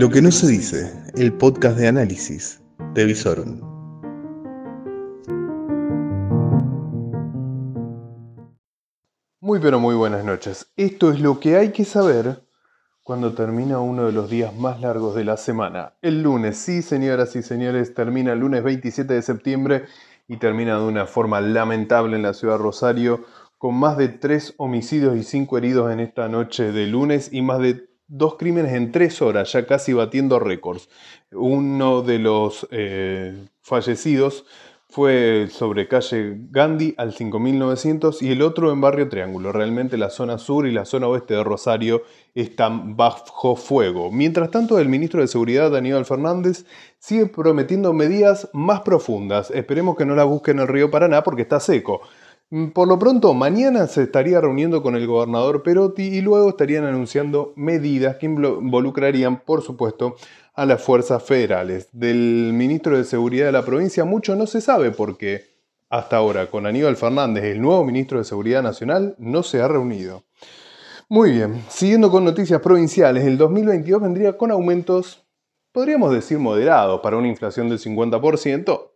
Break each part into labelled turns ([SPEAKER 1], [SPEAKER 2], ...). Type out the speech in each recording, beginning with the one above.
[SPEAKER 1] Lo que no se dice, el podcast de análisis de Visoron. Muy pero muy buenas noches. Esto es lo que hay que saber cuando termina uno de los días más largos de la semana. El lunes, sí señoras y señores, termina el lunes 27 de septiembre y termina de una forma lamentable en la ciudad de Rosario, con más de tres homicidios y cinco heridos en esta noche de lunes y más de dos crímenes en tres horas, ya casi batiendo récords. Uno de los eh, fallecidos fue sobre calle Gandhi al 5900 y el otro en Barrio Triángulo. Realmente la zona sur y la zona oeste de Rosario están bajo fuego. Mientras tanto, el ministro de Seguridad, Aníbal Fernández, sigue prometiendo medidas más profundas. Esperemos que no la busquen en el río Paraná porque está seco. Por lo pronto, mañana se estaría reuniendo con el gobernador Perotti y luego estarían anunciando medidas que involucrarían, por supuesto, a las fuerzas federales. Del ministro de Seguridad de la provincia mucho no se sabe porque hasta ahora con Aníbal Fernández, el nuevo ministro de Seguridad Nacional, no se ha reunido. Muy bien, siguiendo con noticias provinciales, el 2022 vendría con aumentos, podríamos decir moderados, para una inflación del 50%.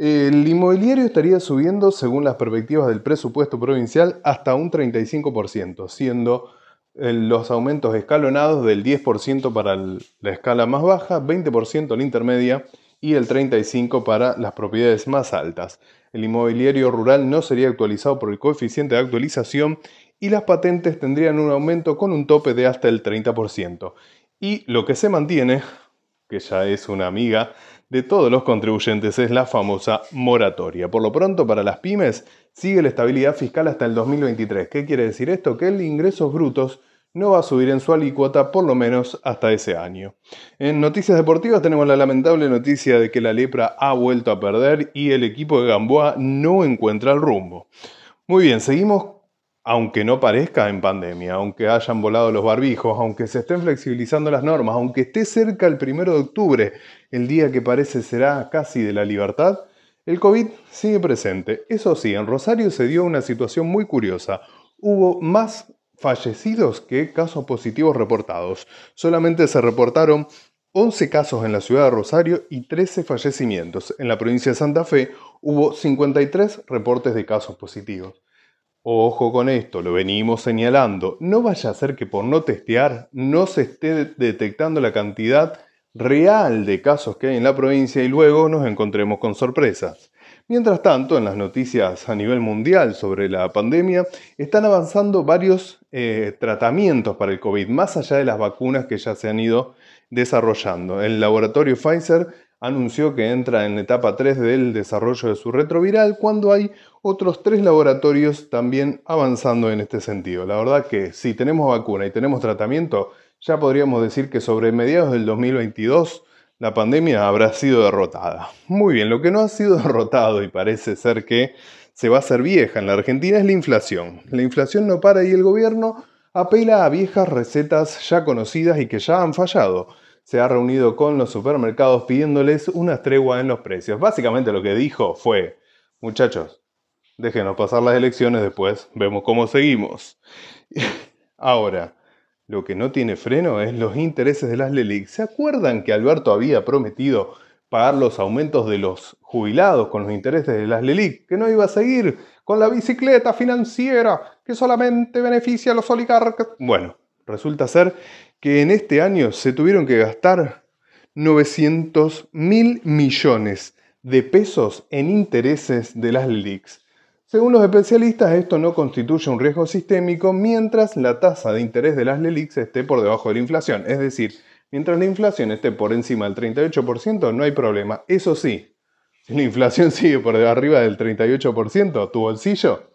[SPEAKER 1] El inmobiliario estaría subiendo, según las perspectivas del presupuesto provincial, hasta un 35%, siendo los aumentos escalonados del 10% para la escala más baja, 20% la intermedia y el 35% para las propiedades más altas. El inmobiliario rural no sería actualizado por el coeficiente de actualización y las patentes tendrían un aumento con un tope de hasta el 30%. Y lo que se mantiene, que ya es una amiga de todos los contribuyentes, es la famosa moratoria. Por lo pronto, para las pymes, sigue la estabilidad fiscal hasta el 2023. ¿Qué quiere decir esto? Que el ingresos brutos no va a subir en su alícuota por lo menos hasta ese año. En noticias deportivas tenemos la lamentable noticia de que la lepra ha vuelto a perder y el equipo de Gamboa no encuentra el rumbo. Muy bien, seguimos aunque no parezca en pandemia, aunque hayan volado los barbijos, aunque se estén flexibilizando las normas, aunque esté cerca el primero de octubre, el día que parece será casi de la libertad, el COVID sigue presente. Eso sí, en Rosario se dio una situación muy curiosa. Hubo más fallecidos que casos positivos reportados. Solamente se reportaron 11 casos en la ciudad de Rosario y 13 fallecimientos. En la provincia de Santa Fe hubo 53 reportes de casos positivos. Ojo con esto, lo venimos señalando. No vaya a ser que por no testear no se esté detectando la cantidad real de casos que hay en la provincia y luego nos encontremos con sorpresas. Mientras tanto, en las noticias a nivel mundial sobre la pandemia, están avanzando varios eh, tratamientos para el COVID, más allá de las vacunas que ya se han ido desarrollando. El laboratorio Pfizer anunció que entra en etapa 3 del desarrollo de su retroviral, cuando hay otros tres laboratorios también avanzando en este sentido. La verdad que si tenemos vacuna y tenemos tratamiento, ya podríamos decir que sobre mediados del 2022 la pandemia habrá sido derrotada. Muy bien, lo que no ha sido derrotado y parece ser que se va a hacer vieja en la Argentina es la inflación. La inflación no para y el gobierno apela a viejas recetas ya conocidas y que ya han fallado se ha reunido con los supermercados pidiéndoles una tregua en los precios. Básicamente lo que dijo fue, muchachos, déjenos pasar las elecciones después, vemos cómo seguimos. Ahora, lo que no tiene freno es los intereses de las LELIC. ¿Se acuerdan que Alberto había prometido pagar los aumentos de los jubilados con los intereses de las LELIC? Que no iba a seguir con la bicicleta financiera que solamente beneficia a los oligarcas. Bueno, resulta ser que en este año se tuvieron que gastar 900 mil millones de pesos en intereses de las LELICs. Según los especialistas, esto no constituye un riesgo sistémico mientras la tasa de interés de las LELICs esté por debajo de la inflación. Es decir, mientras la inflación esté por encima del 38%, no hay problema. Eso sí, si la inflación sigue por arriba del 38%, tu bolsillo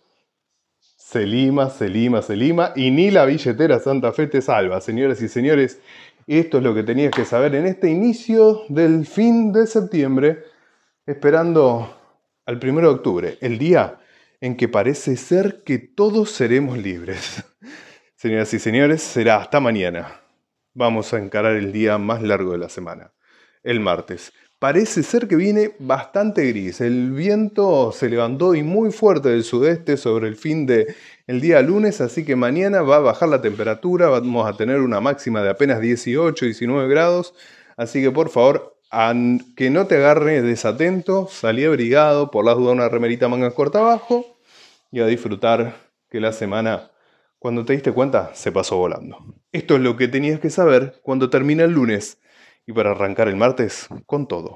[SPEAKER 1] se lima, se lima, se lima y ni la billetera Santa Fe te salva. Señoras y señores, esto es lo que tenías que saber en este inicio del fin de septiembre, esperando al 1 de octubre, el día en que parece ser que todos seremos libres. Señoras y señores, será hasta mañana. Vamos a encarar el día más largo de la semana, el martes. parece ser que viene bastante gris. El viento se levantó y muy fuerte del sudeste sobre el fin del el día lunes, así que mañana va a bajar la temperatura, vamos a tener una máxima de apenas 18, 19 grados, así que por favor, que no te agarre desatento, salí abrigado, por las dudas una remerita manga corta abajo y a disfrutar que la semana, cuando te diste cuenta, se pasó volando. Esto es lo que tenías que saber cuando termina el lunes y para arrancar el martes con todo.